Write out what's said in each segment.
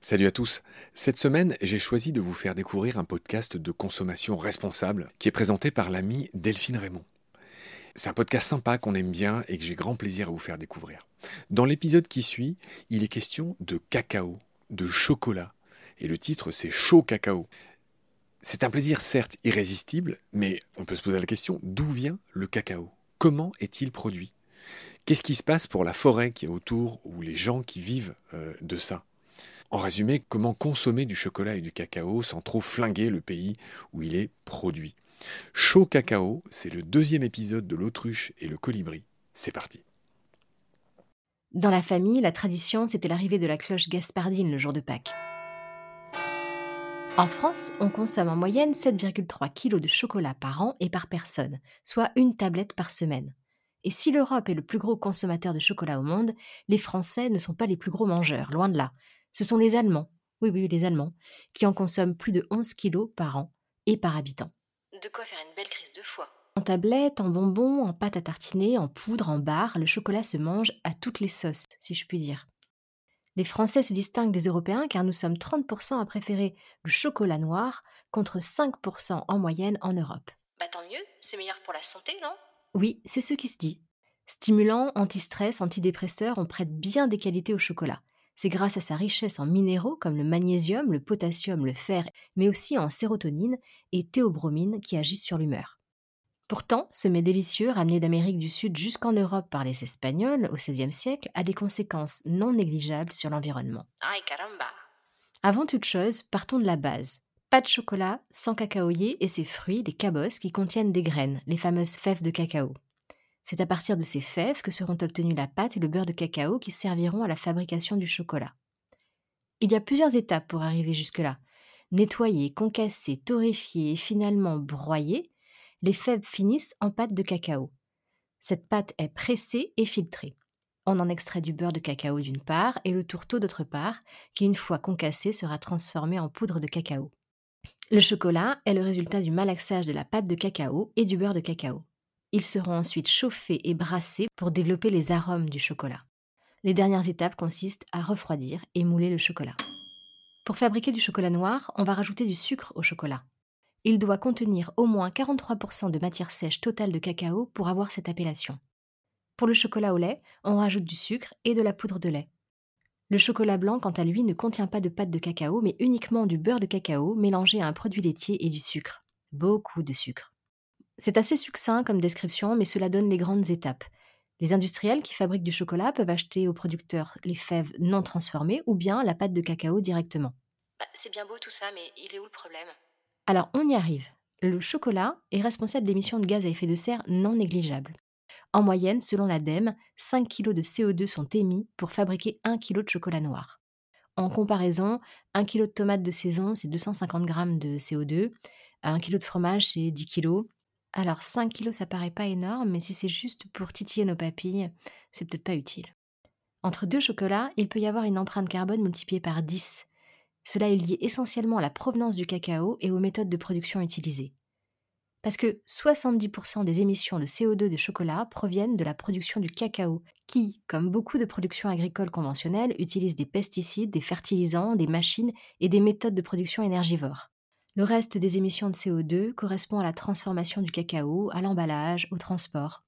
Salut à tous. Cette semaine, j'ai choisi de vous faire découvrir un podcast de consommation responsable qui est présenté par l'ami Delphine Raymond. C'est un podcast sympa qu'on aime bien et que j'ai grand plaisir à vous faire découvrir. Dans l'épisode qui suit, il est question de cacao, de chocolat, et le titre c'est Chaud Cacao. C'est un plaisir certes irrésistible, mais on peut se poser la question d'où vient le cacao? Comment est-il produit? Qu'est-ce qui se passe pour la forêt qui est autour ou les gens qui vivent euh, de ça? En résumé, comment consommer du chocolat et du cacao sans trop flinguer le pays où il est produit? Chaud cacao, c'est le deuxième épisode de l'autruche et le colibri. C'est parti. Dans la famille, la tradition, c'était l'arrivée de la cloche gaspardine le jour de Pâques. En France, on consomme en moyenne 7,3 kg de chocolat par an et par personne, soit une tablette par semaine. Et si l'Europe est le plus gros consommateur de chocolat au monde, les Français ne sont pas les plus gros mangeurs, loin de là. Ce sont les Allemands, oui oui les Allemands, qui en consomment plus de 11 kg par an et par habitant. De quoi faire une belle crise de foie. En tablette, en bonbons, en pâte à tartiner, en poudre, en barre, le chocolat se mange à toutes les sauces, si je puis dire. Les Français se distinguent des Européens car nous sommes 30% à préférer le chocolat noir contre 5% en moyenne en Europe. Bah tant mieux, c'est meilleur pour la santé, non? Oui, c'est ce qui se dit. Stimulant, anti-stress, antidépresseur, on prête bien des qualités au chocolat. C'est grâce à sa richesse en minéraux comme le magnésium, le potassium, le fer, mais aussi en sérotonine et théobromine qui agissent sur l'humeur. Pourtant, ce mets délicieux, ramené d'Amérique du Sud jusqu'en Europe par les Espagnols au XVIe siècle, a des conséquences non négligeables sur l'environnement. Avant toute chose, partons de la base. Pas de chocolat sans cacaoyer et ses fruits, les cabosses, qui contiennent des graines, les fameuses fèves de cacao. C'est à partir de ces fèves que seront obtenues la pâte et le beurre de cacao qui serviront à la fabrication du chocolat. Il y a plusieurs étapes pour arriver jusque-là. Nettoyer, concasser, torréfier et finalement broyer, les fèves finissent en pâte de cacao. Cette pâte est pressée et filtrée. On en extrait du beurre de cacao d'une part et le tourteau d'autre part, qui une fois concassé sera transformé en poudre de cacao. Le chocolat est le résultat du malaxage de la pâte de cacao et du beurre de cacao. Ils seront ensuite chauffés et brassés pour développer les arômes du chocolat. Les dernières étapes consistent à refroidir et mouler le chocolat. Pour fabriquer du chocolat noir, on va rajouter du sucre au chocolat. Il doit contenir au moins 43% de matière sèche totale de cacao pour avoir cette appellation. Pour le chocolat au lait, on rajoute du sucre et de la poudre de lait. Le chocolat blanc, quant à lui, ne contient pas de pâte de cacao, mais uniquement du beurre de cacao mélangé à un produit laitier et du sucre. Beaucoup de sucre. C'est assez succinct comme description, mais cela donne les grandes étapes. Les industriels qui fabriquent du chocolat peuvent acheter aux producteurs les fèves non transformées ou bien la pâte de cacao directement. Bah, C'est bien beau tout ça, mais il est où le problème? Alors on y arrive. Le chocolat est responsable d'émissions de gaz à effet de serre non négligeables. En moyenne, selon l'ADEME, 5 kg de CO2 sont émis pour fabriquer 1 kg de chocolat noir. En comparaison, 1 kg de tomates de saison, c'est 250 g de CO2. 1 kg de fromage, c'est 10 kg. Alors 5 kg, ça paraît pas énorme, mais si c'est juste pour titiller nos papilles, c'est peut-être pas utile. Entre deux chocolats, il peut y avoir une empreinte carbone multipliée par 10. Cela est lié essentiellement à la provenance du cacao et aux méthodes de production utilisées. Parce que 70% des émissions de CO2 de chocolat proviennent de la production du cacao, qui, comme beaucoup de productions agricoles conventionnelles, utilise des pesticides, des fertilisants, des machines et des méthodes de production énergivores. Le reste des émissions de CO2 correspond à la transformation du cacao, à l'emballage, au transport.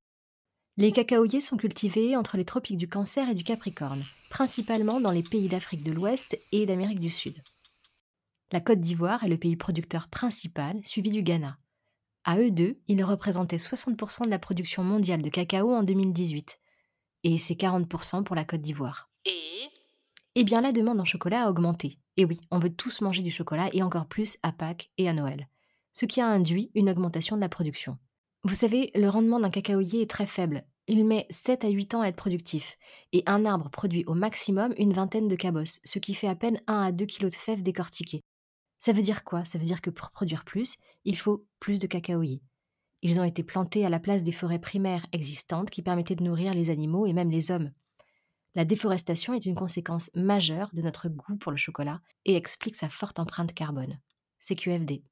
Les cacaoyers sont cultivés entre les tropiques du Cancer et du Capricorne, principalement dans les pays d'Afrique de l'Ouest et d'Amérique du Sud. La Côte d'Ivoire est le pays producteur principal, suivi du Ghana. À eux deux, ils représentaient 60% de la production mondiale de cacao en 2018. Et c'est 40% pour la Côte d'Ivoire. Et? Eh bien, la demande en chocolat a augmenté. Et oui, on veut tous manger du chocolat et encore plus à Pâques et à Noël. Ce qui a induit une augmentation de la production. Vous savez, le rendement d'un cacaoyer est très faible. Il met 7 à 8 ans à être productif. Et un arbre produit au maximum une vingtaine de cabosses, ce qui fait à peine 1 à 2 kg de fèves décortiquées. Ça veut dire quoi? Ça veut dire que pour produire plus, il faut plus de cacaoyers. Ils ont été plantés à la place des forêts primaires existantes qui permettaient de nourrir les animaux et même les hommes. La déforestation est une conséquence majeure de notre goût pour le chocolat et explique sa forte empreinte carbone. CQFD.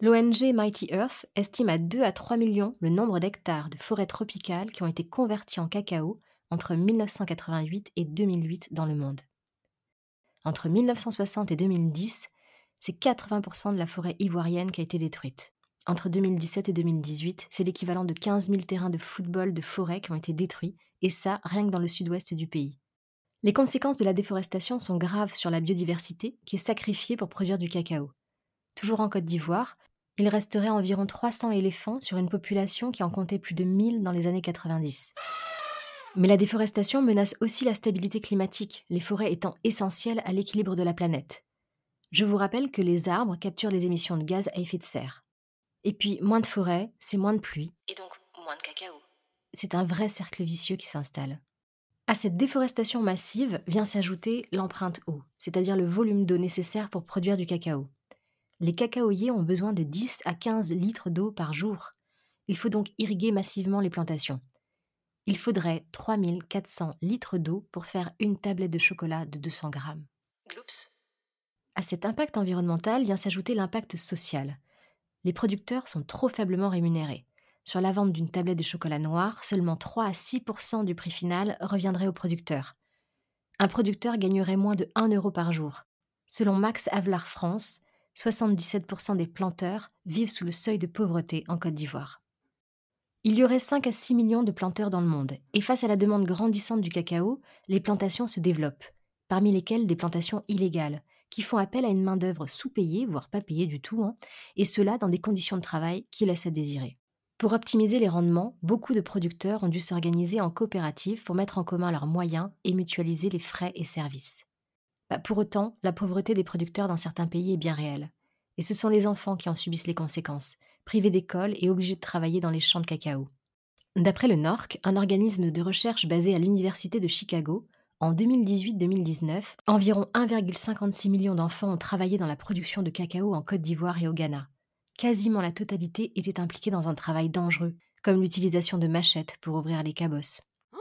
L'ONG Mighty Earth estime à 2 à 3 millions le nombre d'hectares de forêts tropicales qui ont été convertis en cacao entre 1988 et 2008 dans le monde. Entre 1960 et 2010, c'est 80% de la forêt ivoirienne qui a été détruite. Entre 2017 et 2018, c'est l'équivalent de 15 000 terrains de football de forêt qui ont été détruits, et ça rien que dans le sud-ouest du pays. Les conséquences de la déforestation sont graves sur la biodiversité qui est sacrifiée pour produire du cacao. Toujours en Côte d'Ivoire, il resterait environ 300 éléphants sur une population qui en comptait plus de 1000 dans les années 90. Mais la déforestation menace aussi la stabilité climatique, les forêts étant essentielles à l'équilibre de la planète. Je vous rappelle que les arbres capturent les émissions de gaz à effet de serre. Et puis, moins de forêts, c'est moins de pluie. Et donc moins de cacao. C'est un vrai cercle vicieux qui s'installe. À cette déforestation massive vient s'ajouter l'empreinte eau, c'est-à-dire le volume d'eau nécessaire pour produire du cacao. Les cacaoyers ont besoin de 10 à 15 litres d'eau par jour. Il faut donc irriguer massivement les plantations. Il faudrait 3400 litres d'eau pour faire une tablette de chocolat de 200 grammes. À cet impact environnemental vient s'ajouter l'impact social. Les producteurs sont trop faiblement rémunérés. Sur la vente d'une tablette de chocolat noir, seulement 3 à 6% du prix final reviendrait au producteur. Un producteur gagnerait moins de 1 euro par jour. Selon Max Avelar France, 77% des planteurs vivent sous le seuil de pauvreté en Côte d'Ivoire. Il y aurait 5 à 6 millions de planteurs dans le monde, et face à la demande grandissante du cacao, les plantations se développent, parmi lesquelles des plantations illégales, qui font appel à une main-d'œuvre sous-payée, voire pas payée du tout, hein, et cela dans des conditions de travail qui laissent à désirer. Pour optimiser les rendements, beaucoup de producteurs ont dû s'organiser en coopérative pour mettre en commun leurs moyens et mutualiser les frais et services. Bah, pour autant, la pauvreté des producteurs dans certains pays est bien réelle. Et ce sont les enfants qui en subissent les conséquences, privés d'école et obligés de travailler dans les champs de cacao. D'après le NORC, un organisme de recherche basé à l'Université de Chicago, en 2018-2019, environ 1,56 million d'enfants ont travaillé dans la production de cacao en Côte d'Ivoire et au Ghana quasiment la totalité était impliquée dans un travail dangereux, comme l'utilisation de machettes pour ouvrir les cabosses.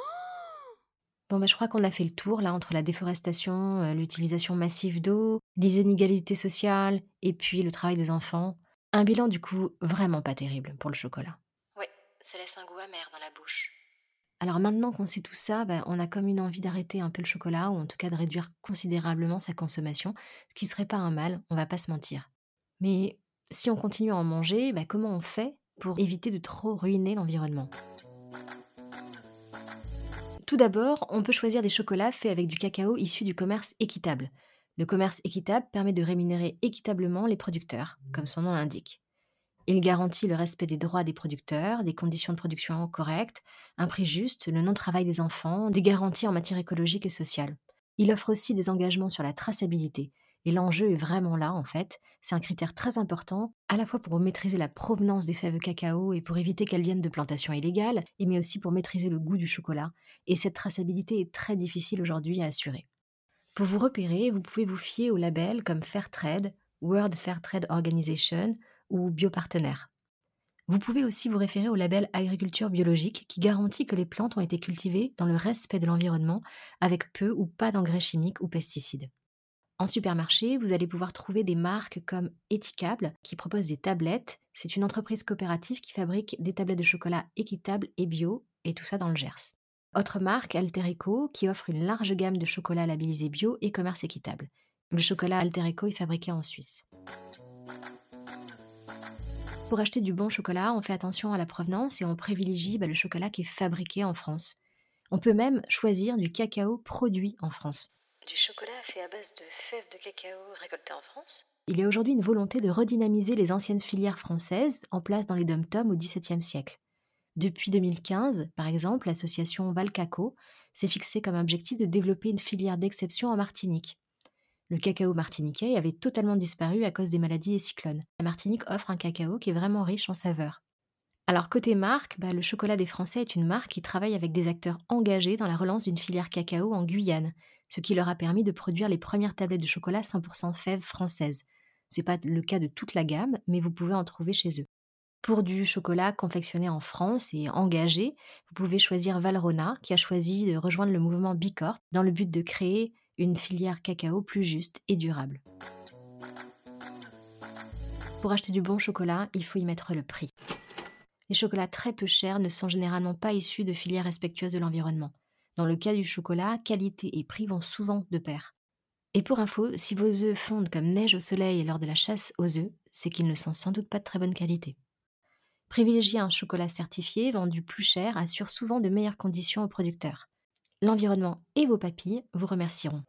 Bon, bah, je crois qu'on a fait le tour là entre la déforestation, euh, l'utilisation massive d'eau, les inégalités sociales et puis le travail des enfants. Un bilan du coup vraiment pas terrible pour le chocolat. Ouais, ça laisse un goût amer dans la bouche. Alors maintenant qu'on sait tout ça, bah, on a comme une envie d'arrêter un peu le chocolat ou en tout cas de réduire considérablement sa consommation, ce qui serait pas un mal, on va pas se mentir. Mais si on continue à en manger, bah, comment on fait pour éviter de trop ruiner l'environnement? Tout d'abord, on peut choisir des chocolats faits avec du cacao issu du commerce équitable. Le commerce équitable permet de rémunérer équitablement les producteurs, comme son nom l'indique. Il garantit le respect des droits des producteurs, des conditions de production correctes, un prix juste, le non-travail des enfants, des garanties en matière écologique et sociale. Il offre aussi des engagements sur la traçabilité, et l'enjeu est vraiment là, en fait. C'est un critère très important, à la fois pour maîtriser la provenance des fèves cacao et pour éviter qu'elles viennent de plantations illégales, mais aussi pour maîtriser le goût du chocolat. Et cette traçabilité est très difficile aujourd'hui à assurer. Pour vous repérer, vous pouvez vous fier aux labels comme Fairtrade, World Fair Trade Organization ou Biopartenaire. Vous pouvez aussi vous référer au label Agriculture biologique qui garantit que les plantes ont été cultivées dans le respect de l'environnement avec peu ou pas d'engrais chimiques ou pesticides. En supermarché, vous allez pouvoir trouver des marques comme Etikable qui propose des tablettes. C'est une entreprise coopérative qui fabrique des tablettes de chocolat équitables et bio, et tout ça dans le Gers. Autre marque, Alterico, qui offre une large gamme de chocolats labellisés bio et commerce équitable. Le chocolat Alterico est fabriqué en Suisse. Pour acheter du bon chocolat, on fait attention à la provenance et on privilégie bah, le chocolat qui est fabriqué en France. On peut même choisir du cacao produit en France. Du chocolat fait à base de fèves de cacao récoltées en France? Il y a aujourd'hui une volonté de redynamiser les anciennes filières françaises en place dans les dom-toms au XVIIe siècle. Depuis 2015, par exemple, l'association Valcaco s'est fixée comme objectif de développer une filière d'exception en Martinique. Le cacao martiniquais avait totalement disparu à cause des maladies et cyclones. La Martinique offre un cacao qui est vraiment riche en saveurs. Alors côté marque, bah, le chocolat des Français est une marque qui travaille avec des acteurs engagés dans la relance d'une filière cacao en Guyane, ce qui leur a permis de produire les premières tablettes de chocolat 100% fèves françaises. Ce n'est pas le cas de toute la gamme, mais vous pouvez en trouver chez eux. Pour du chocolat confectionné en France et engagé, vous pouvez choisir Valrona, qui a choisi de rejoindre le mouvement Bicorp dans le but de créer une filière cacao plus juste et durable. Pour acheter du bon chocolat, il faut y mettre le prix. Les chocolats très peu chers ne sont généralement pas issus de filières respectueuses de l'environnement. Dans le cas du chocolat, qualité et prix vont souvent de pair. Et pour info, si vos œufs fondent comme neige au soleil lors de la chasse aux œufs, c'est qu'ils ne sont sans doute pas de très bonne qualité. Privilégier un chocolat certifié vendu plus cher assure souvent de meilleures conditions aux producteurs. L'environnement et vos papilles vous remercieront.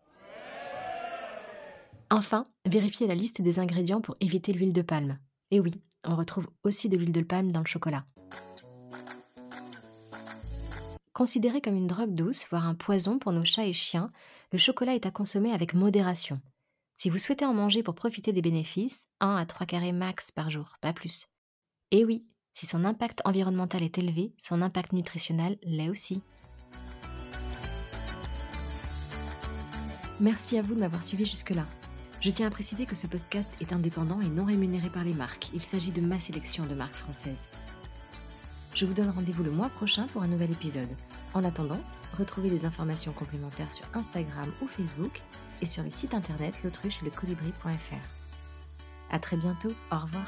Enfin, vérifiez la liste des ingrédients pour éviter l'huile de palme. Et oui, on retrouve aussi de l'huile de palme dans le chocolat. Considéré comme une drogue douce, voire un poison pour nos chats et chiens, le chocolat est à consommer avec modération. Si vous souhaitez en manger pour profiter des bénéfices, 1 à 3 carrés max par jour, pas plus. Et oui, si son impact environnemental est élevé, son impact nutritionnel l'est aussi. Merci à vous de m'avoir suivi jusque-là. Je tiens à préciser que ce podcast est indépendant et non rémunéré par les marques. Il s'agit de ma sélection de marques françaises. Je vous donne rendez-vous le mois prochain pour un nouvel épisode. En attendant, retrouvez des informations complémentaires sur Instagram ou Facebook et sur le site internet l'autruche et le colibri.fr. À très bientôt, au revoir.